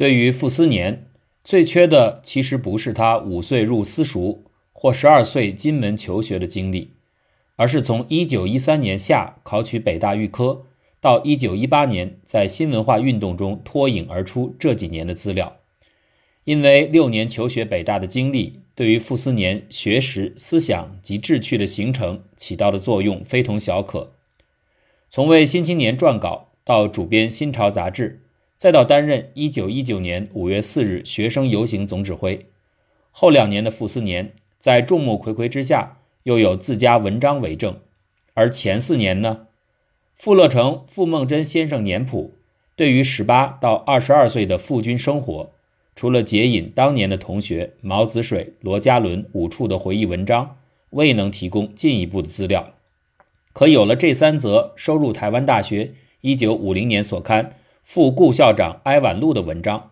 对于傅斯年，最缺的其实不是他五岁入私塾或十二岁金门求学的经历，而是从一九一三年夏考取北大预科到一九一八年在新文化运动中脱颖而出这几年的资料。因为六年求学北大的经历，对于傅斯年学识、思想及志趣的形成起到的作用非同小可。从为《新青年》撰稿，到主编《新潮》杂志，再到担任1919年5月4日学生游行总指挥，后两年的傅斯年在众目睽睽之下，又有自家文章为证。而前四年呢，傅乐成、傅梦真先生年谱对于18到22岁的傅军生活。除了解引当年的同学毛子水、罗家伦五处的回忆文章，未能提供进一步的资料。可有了这三则收入台湾大学1950年所刊《副顾校长哀婉录》的文章，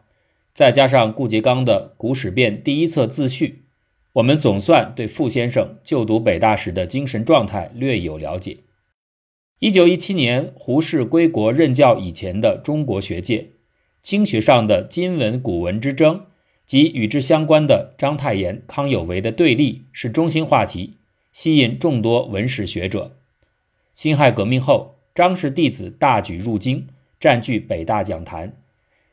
再加上顾颉刚的《古史辨》第一册自序，我们总算对傅先生就读北大时的精神状态略有了解。1917年胡适归国任教以前的中国学界。经学上的今文古文之争及与之相关的章太炎、康有为的对立是中心话题，吸引众多文史学者。辛亥革命后，张氏弟子大举入京，占据北大讲坛，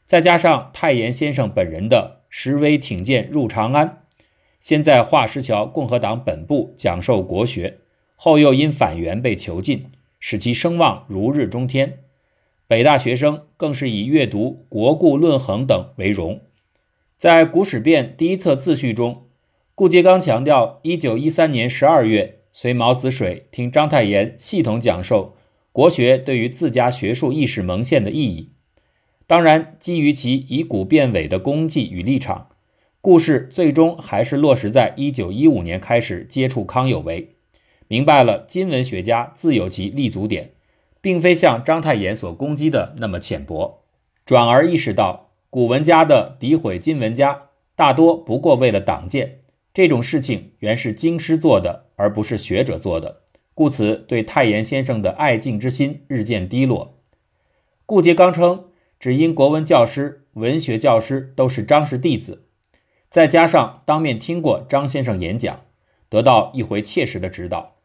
再加上太炎先生本人的实威挺剑入长安，先在华石桥共和党本部讲授国学，后又因反袁被囚禁，使其声望如日中天。北大学生更是以阅读《国故论衡》等为荣。在《古史辨》第一册自序中，顾颉刚强调，一九一三年十二月随毛子水听章太炎系统讲授国学对于自家学术意识萌现的意义。当然，基于其以古变伪的功绩与立场，故事最终还是落实在一九一五年开始接触康有为，明白了今文学家自有其立足点。并非像章太炎所攻击的那么浅薄，转而意识到古文家的诋毁今文家大多不过为了党建，这种事情原是经师做的，而不是学者做的，故此对太炎先生的爱敬之心日渐低落。顾颉刚称，只因国文教师、文学教师都是张氏弟子，再加上当面听过张先生演讲，得到一回切实的指导，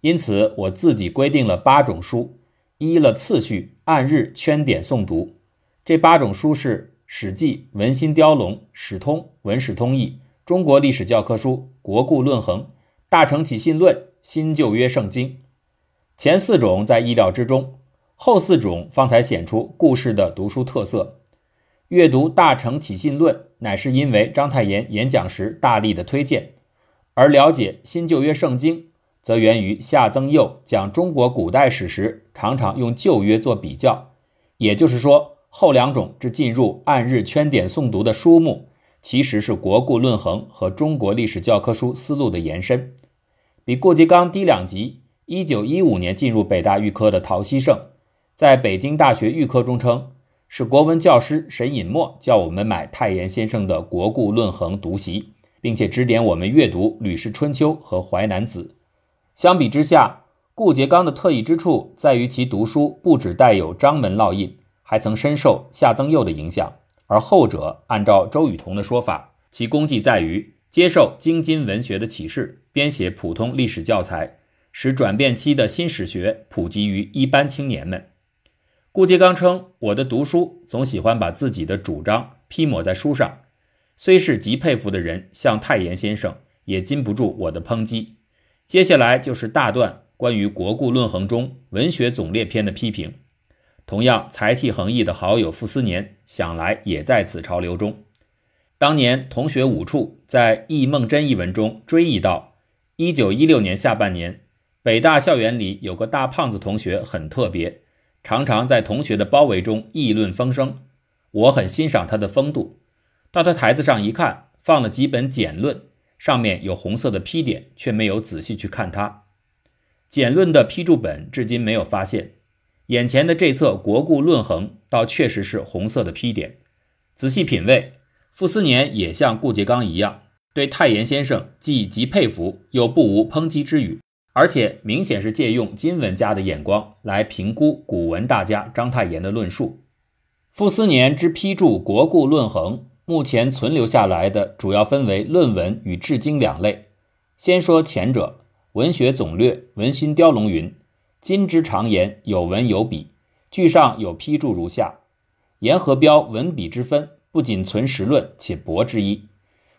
因此我自己规定了八种书。依了次序，按日圈点诵读。这八种书是《史记》《文心雕龙》《史通》《文史通义》《中国历史教科书》《国故论衡》《大成起信论》《新旧约圣经》。前四种在意料之中，后四种方才显出故事的读书特色。阅读《大成起信论》，乃是因为章太炎演讲时大力的推荐，而了解《新旧约圣经》。则源于夏曾佑讲中国古代史时，常常用旧约做比较。也就是说，后两种之进入按日圈点诵读的书目，其实是国故论衡和中国历史教科书思路的延伸。比顾颉刚低两级。一九一五年进入北大预科的陶希圣，在北京大学预科中称，是国文教师沈尹默叫我们买太炎先生的《国故论衡》读习，并且指点我们阅读《吕氏春秋》和《淮南子》。相比之下，顾颉刚的特异之处在于其读书不只带有章门烙印，还曾深受夏曾佑的影响。而后者按照周雨彤的说法，其功绩在于接受京津文学的启示，编写普通历史教材，使转变期的新史学普及于一般青年们。顾颉刚称：“我的读书总喜欢把自己的主张批抹在书上，虽是极佩服的人，像太炎先生，也禁不住我的抨击。”接下来就是大段关于《国故论衡》中文学总列篇的批评。同样才气横溢的好友傅斯年，想来也在此潮流中。当年同学五处在《忆梦真》一文中追忆到，一九一六年下半年，北大校园里有个大胖子同学很特别，常常在同学的包围中议论风声。我很欣赏他的风度。到他台子上一看，放了几本简论。上面有红色的批点，却没有仔细去看他。简论的批注本至今没有发现。眼前的这册《国故论衡》倒确实是红色的批点。仔细品味，傅斯年也像顾颉刚一样，对太炎先生既极佩服，又不无抨击之语，而且明显是借用金文家的眼光来评估古文大家章太炎的论述。傅斯年之批注《国故论衡》，目前存留下来的主要分为论文与志经两类。先说前者，《文学总略》文心雕龙云：“今之常言，有文有笔。”句上有批注如下：言和标文笔之分，不仅存实论，且博之一。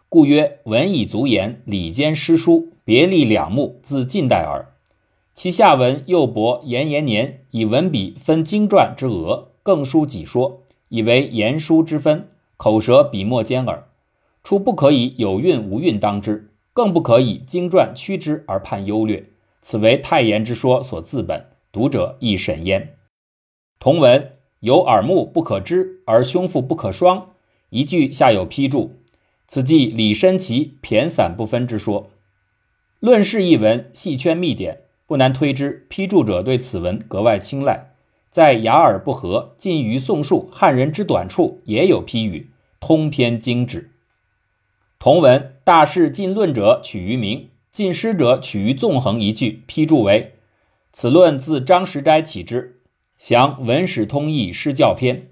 故曰：文以足言，礼兼诗书，别立两目，自近代耳。其下文又博延延年，以文笔分经传之额，更书己说。以为言书之分，口舌笔墨兼耳。初不可以有韵无韵当之，更不可以经传屈之而判优劣。此为太言之说所自本，读者亦审焉。同文有耳目不可知，而胸腹不可双。一句下有批注，此即李申其骈散不分之说。论事一文细圈密点，不难推知批注者对此文格外青睐。在雅尔不合、近于宋述汉人之短处，也有批语，通篇精致。同文大事尽论者取于明，尽诗者取于纵横一句，批注为：此论自张时斋起之，详文史通义诗教篇。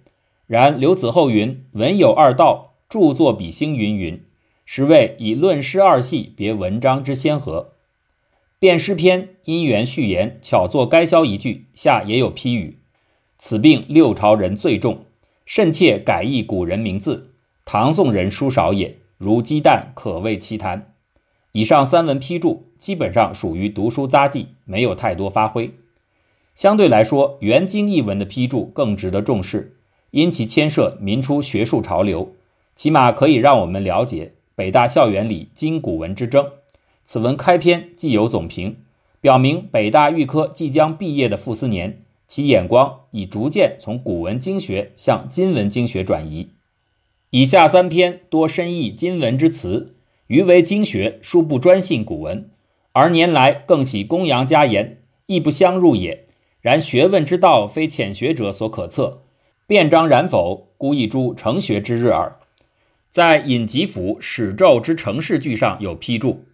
然刘子厚云：文有二道，著作比兴云云，实为以论诗二系别文章之先河。辩诗篇因缘序言，巧作该消一句，下也有批语。此病六朝人最重，甚切改易古人名字。唐宋人书少也，如鸡蛋可谓奇谈。以上三文批注基本上属于读书杂记，没有太多发挥。相对来说，元经译文的批注更值得重视，因其牵涉民初学术潮流，起码可以让我们了解北大校园里今古文之争。此文开篇既有总评，表明北大预科即将毕业的傅斯年。其眼光已逐渐从古文经学向今文经学转移。以下三篇多深意今文之词，余为经学，殊不专信古文，而年来更喜公羊家言，亦不相入也。然学问之道，非浅学者所可测。辩章然否，孤一诸成学之日耳。在尹吉甫史咒之成事句上有批注：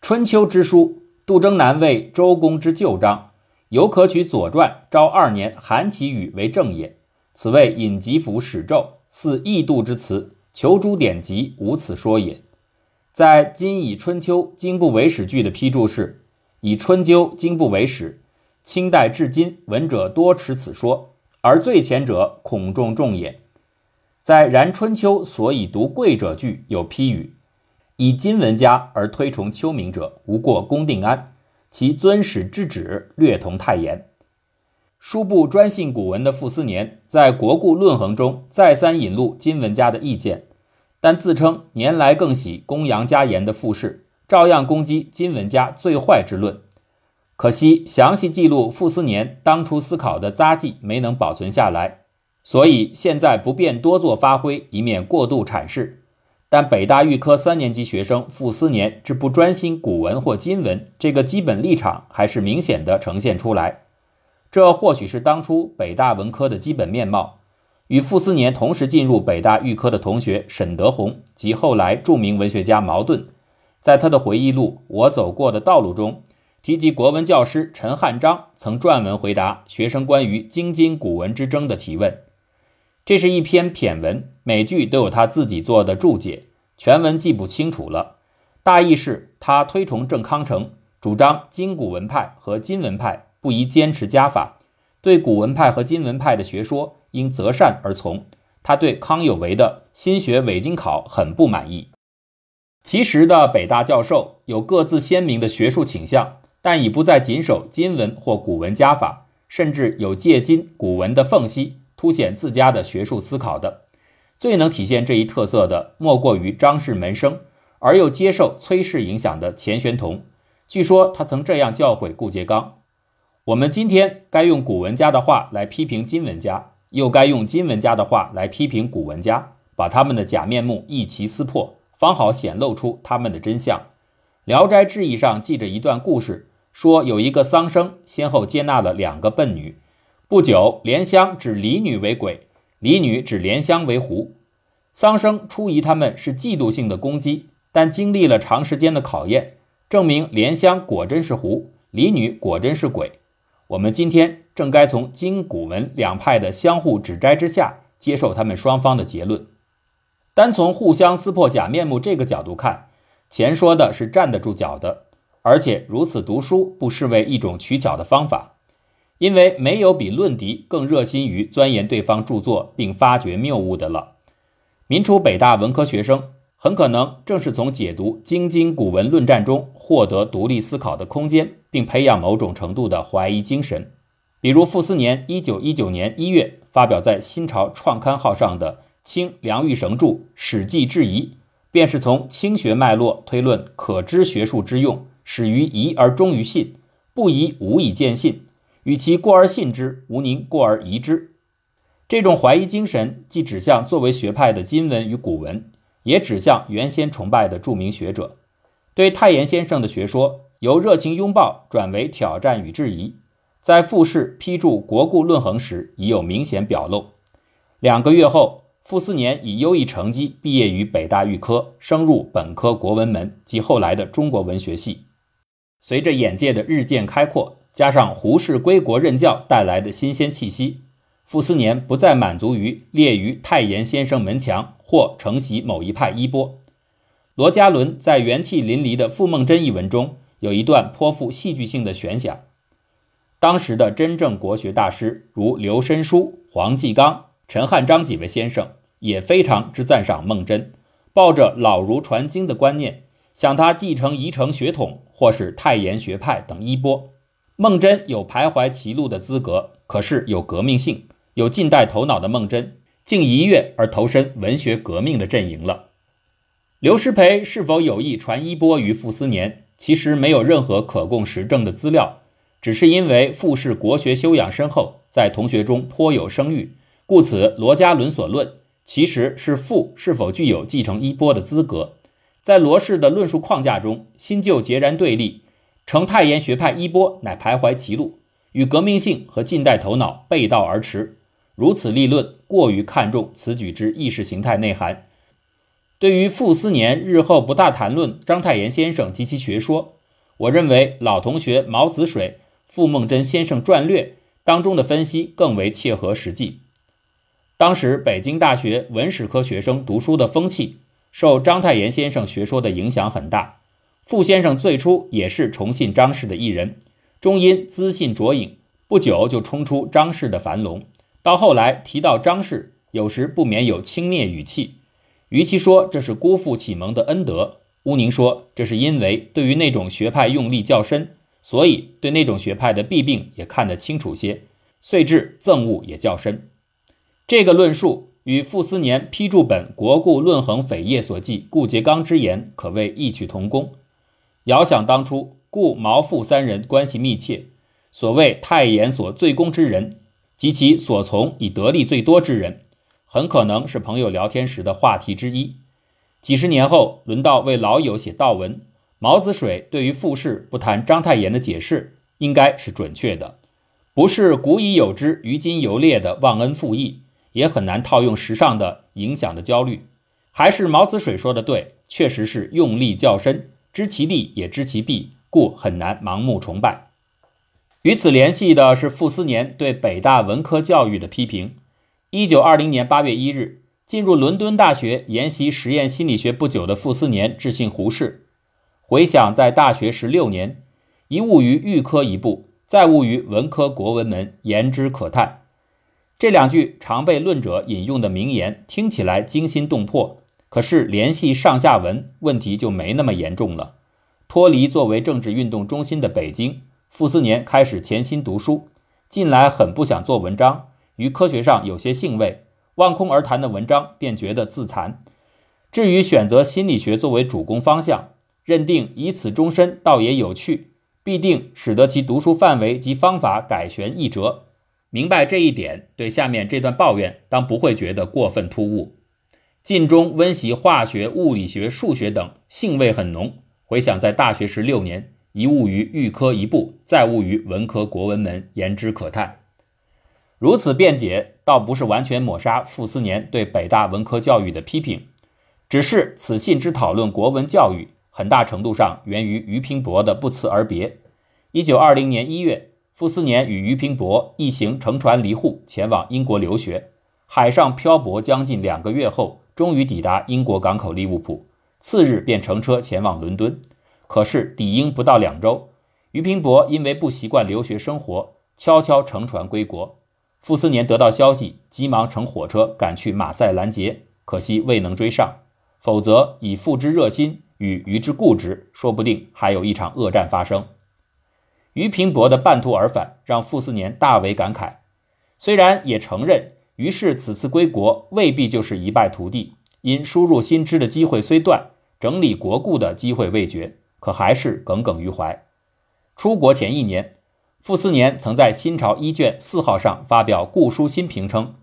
春秋之书，杜征南为周公之旧章。犹可取《左传》昭二年韩琦语为正也。此谓尹吉甫史咒，似异度之词，求诸典籍，无此说也。在今以《春秋》经不为史句的批注是：以《春秋》经不为史，清代至今闻者多持此说，而最前者恐仲仲也。在然《春秋》所以读贵者句有批语：以今文家而推崇秋明者，无过公定安。其尊史之旨略同太严。书部专信古文的傅斯年，在《国故论衡》中再三引录金文家的意见，但自称年来更喜公羊家言的傅氏，照样攻击金文家最坏之论。可惜详细记录傅斯年当初思考的札记没能保存下来，所以现在不便多做发挥，以免过度阐释。但北大预科三年级学生傅斯年之不专心古文或今文，这个基本立场还是明显的呈现出来。这或许是当初北大文科的基本面貌。与傅斯年同时进入北大预科的同学沈德宏及后来著名文学家茅盾，在他的回忆录《我走过的道路》中，提及国文教师陈汉章曾撰文回答学生关于京津古文之争的提问。这是一篇骈文，每句都有他自己做的注解，全文记不清楚了。大意是他推崇郑康成，主张今古文派和今文派不宜坚持家法，对古文派和今文派的学说应择善而从。他对康有为的新学伪经考很不满意。其实的北大教授有各自鲜明的学术倾向，但已不再谨守今文或古文家法，甚至有借今古文的缝隙。凸显自家的学术思考的，最能体现这一特色的，莫过于张氏门生，而又接受崔氏影响的钱玄同。据说他曾这样教诲顾颉刚：我们今天该用古文家的话来批评今文家，又该用今文家的话来批评古文家，把他们的假面目一齐撕破，方好显露出他们的真相。《聊斋志异》上记着一段故事，说有一个桑生先后接纳了两个笨女。不久，莲香指李女为鬼，李女指莲香为狐。桑生初疑他们是嫉妒性的攻击，但经历了长时间的考验，证明莲香果真是狐，李女果真是鬼。我们今天正该从今古文两派的相互指摘之下，接受他们双方的结论。单从互相撕破假面目这个角度看，前说的是站得住脚的，而且如此读书不失为一种取巧的方法，因为没有比论敌更热心于钻研对方著作并发掘谬误的了。民初北大文科学生很可能正是从解读京津古文论战中获得独立思考的空间，并培养某种程度的怀疑精神。比如傅斯年一九一九年一月发表在《新潮创刊号》上的《清梁玉绳著《史记质疑》，便是从清学脉络推论可知学术之用，始于疑而终于信，不疑无以见信，与其过而信之，无宁过而疑之。这种怀疑精神，既指向作为学派的今文与古文，也指向原先崇拜的著名学者。对太炎先生的学说，由热情拥抱转为挑战与质疑，在复试批注国故论衡时已有明显表露。两个月后，傅斯年以优异成绩毕业于北大预科，升入本科国文门及后来的中国文学系。随着眼界的日渐开阔，加上胡适归国任教带来的新鲜气息。傅斯年不再满足于列于太炎先生门墙或承袭某一派衣钵。罗家伦在元气淋漓的《傅梦真》一文中有一段颇富戏剧性的悬想：当时的真正国学大师如刘申书、黄继刚、陈汉章几位先生也非常之赞赏梦真，抱着老儒传经的观念，想他继承遗承血统或是太炎学派等衣钵。孟真有徘徊歧路的资格，可是有革命性。有近代头脑的孟真，竟一跃而投身文学革命的阵营了。刘师培是否有意传衣钵于傅斯年，其实没有任何可供实证的资料，只是因为傅氏国学修养深厚，在同学中颇有声誉，故此罗家伦所论，其实是傅是否具有继承衣钵的资格。在罗氏的论述框架中，新旧截然对立，承太炎学派衣钵乃徘徊歧路，与革命性和近代头脑背道而驰。如此立论，过于看重此举之意识形态内涵。对于傅斯年日后不大谈论章太炎先生及其学说，我认为老同学毛子水《傅梦真先生传略》当中的分析更为切合实际。当时北京大学文史科学生读书的风气，受章太炎先生学说的影响很大。傅先生最初也是崇信张氏的一人，终因资信卓颖，不久就冲出张氏的樊笼。到后来提到张氏，有时不免有轻蔑语气。与其说这是辜负启蒙的恩德，乌宁说这是因为对于那种学派用力较深，所以对那种学派的弊病也看得清楚些，遂至憎恶也较深。这个论述与傅斯年批注本《国故论衡扉页》所记顾颉刚之言可谓异曲同工。遥想当初，顾毛傅三人关系密切，所谓太炎所最功之人。及其所从以得利最多之人，很可能是朋友聊天时的话题之一。几十年后，轮到为老友写悼文，毛子水对于复试不谈章太炎的解释，应该是准确的，不是古已有之于今犹烈的忘恩负义，也很难套用时尚的影响的焦虑。还是毛子水说的对，确实是用力较深，知其利也知其弊，故很难盲目崇拜。与此联系的是傅斯年对北大文科教育的批评。一九二零年八月一日，进入伦敦大学研习实验心理学不久的傅斯年致信胡适，回想在大学十六年，一误于预科一部，再误于文科国文门，言之可叹。这两句常被论者引用的名言，听起来惊心动魄，可是联系上下文，问题就没那么严重了。脱离作为政治运动中心的北京。傅斯年开始潜心读书，近来很不想做文章，于科学上有些兴味，望空而谈的文章便觉得自残。至于选择心理学作为主攻方向，认定以此终身倒也有趣，必定使得其读书范围及方法改弦易辙。明白这一点，对下面这段抱怨当不会觉得过分突兀。晋中温习化学、物理学、数学等，兴味很浓。回想在大学时六年。一误于预科一部，再误于文科国文门，言之可叹。如此辩解，倒不是完全抹杀傅斯年对北大文科教育的批评，只是此信之讨论国文教育，很大程度上源于俞平伯的不辞而别。一九二零年一月，傅斯年与俞平伯一行乘船离沪，前往英国留学。海上漂泊将近两个月后，终于抵达英国港口利物浦，次日便乘车前往伦敦。可是抵英不到两周，俞平伯因为不习惯留学生活，悄悄乘船归国。傅斯年得到消息，急忙乘火车赶去马赛拦截，可惜未能追上。否则，以傅之热心与俞之固执，说不定还有一场恶战发生。俞平伯的半途而返，让傅斯年大为感慨。虽然也承认于是此次归国未必就是一败涂地，因输入新知的机会虽断，整理国故的机会未绝，可还是耿耿于怀。出国前一年，傅斯年曾在《新朝》一卷四号上发表故书新评，称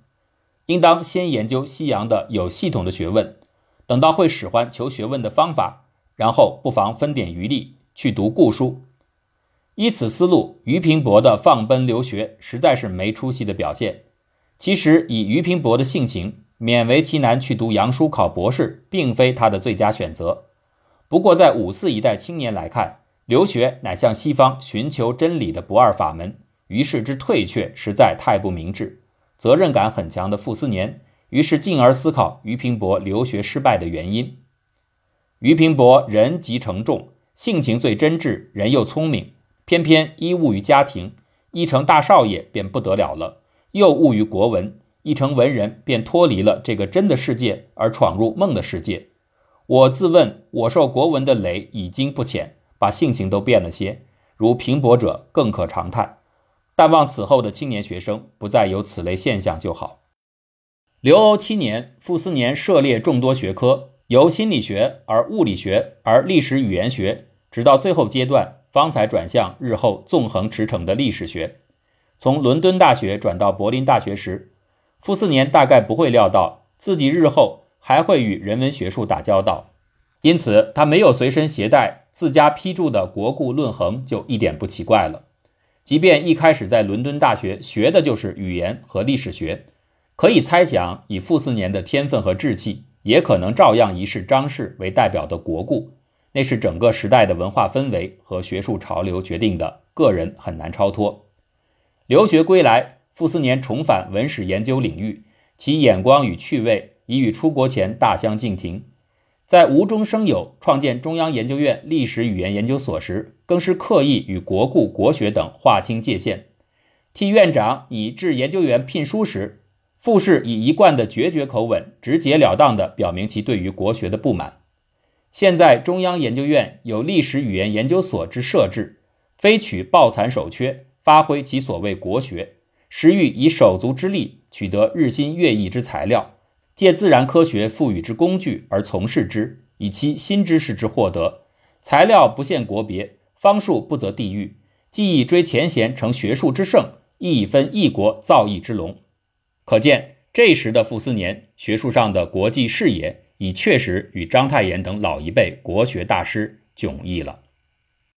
应当先研究西洋的有系统的学问，等到会使唤求学问的方法，然后不妨分点余力去读故书。依此思路，俞平伯的放奔留学实在是没出息的表现。其实，以俞平伯的性情，勉为其难去读洋书考博士，并非他的最佳选择。不过，在五四一代青年来看，留学乃向西方寻求真理的不二法门，于是之退却实在太不明智。责任感很强的傅斯年，于是进而思考俞平伯留学失败的原因。俞平伯人极诚重，性情最真挚，人又聪明。偏偏一误于家庭，一成大少爷便不得了了；又误于国文，一成文人便脱离了这个真的世界，而闯入梦的世界。我自问，我受国文的累已经不浅，把性情都变了些。如平伯者更可长叹。但望此后的青年学生不再有此类现象就好。留欧七年，傅斯年涉猎众多学科，由心理学而物理学而历史语言学，直到最后阶段。方才转向日后纵横驰骋的历史学。从伦敦大学转到柏林大学时，傅斯年大概不会料到自己日后还会与人文学术打交道，因此他没有随身携带自家批注的国故论衡就一点不奇怪了。即便一开始在伦敦大学学的就是语言和历史学，可以猜想以傅斯年的天分和志气，也可能照样以是张氏为代表的国故。那是整个时代的文化氛围和学术潮流决定的，个人很难超脱。留学归来，傅斯年重返文史研究领域，其眼光与趣味已与出国前大相径庭。在无中生有创建中央研究院历史语言研究所时，更是刻意与国故、国学等划清界限。替院长以致研究员聘书时，傅氏以一贯的决绝口吻，直截了当地表明其对于国学的不满。现在中央研究院有历史语言研究所之设置，非取抱残守缺，发挥其所谓国学，实欲以手足之力取得日新月异之材料，借自然科学赋予之工具而从事之，以其新知识之获得。材料不限国别，方术不择地域，既以追前贤成学术之圣，亦以分异国造诣之龙。可见这时的傅斯年学术上的国际视野。你确实与章太炎等老一辈国学大师迥异了。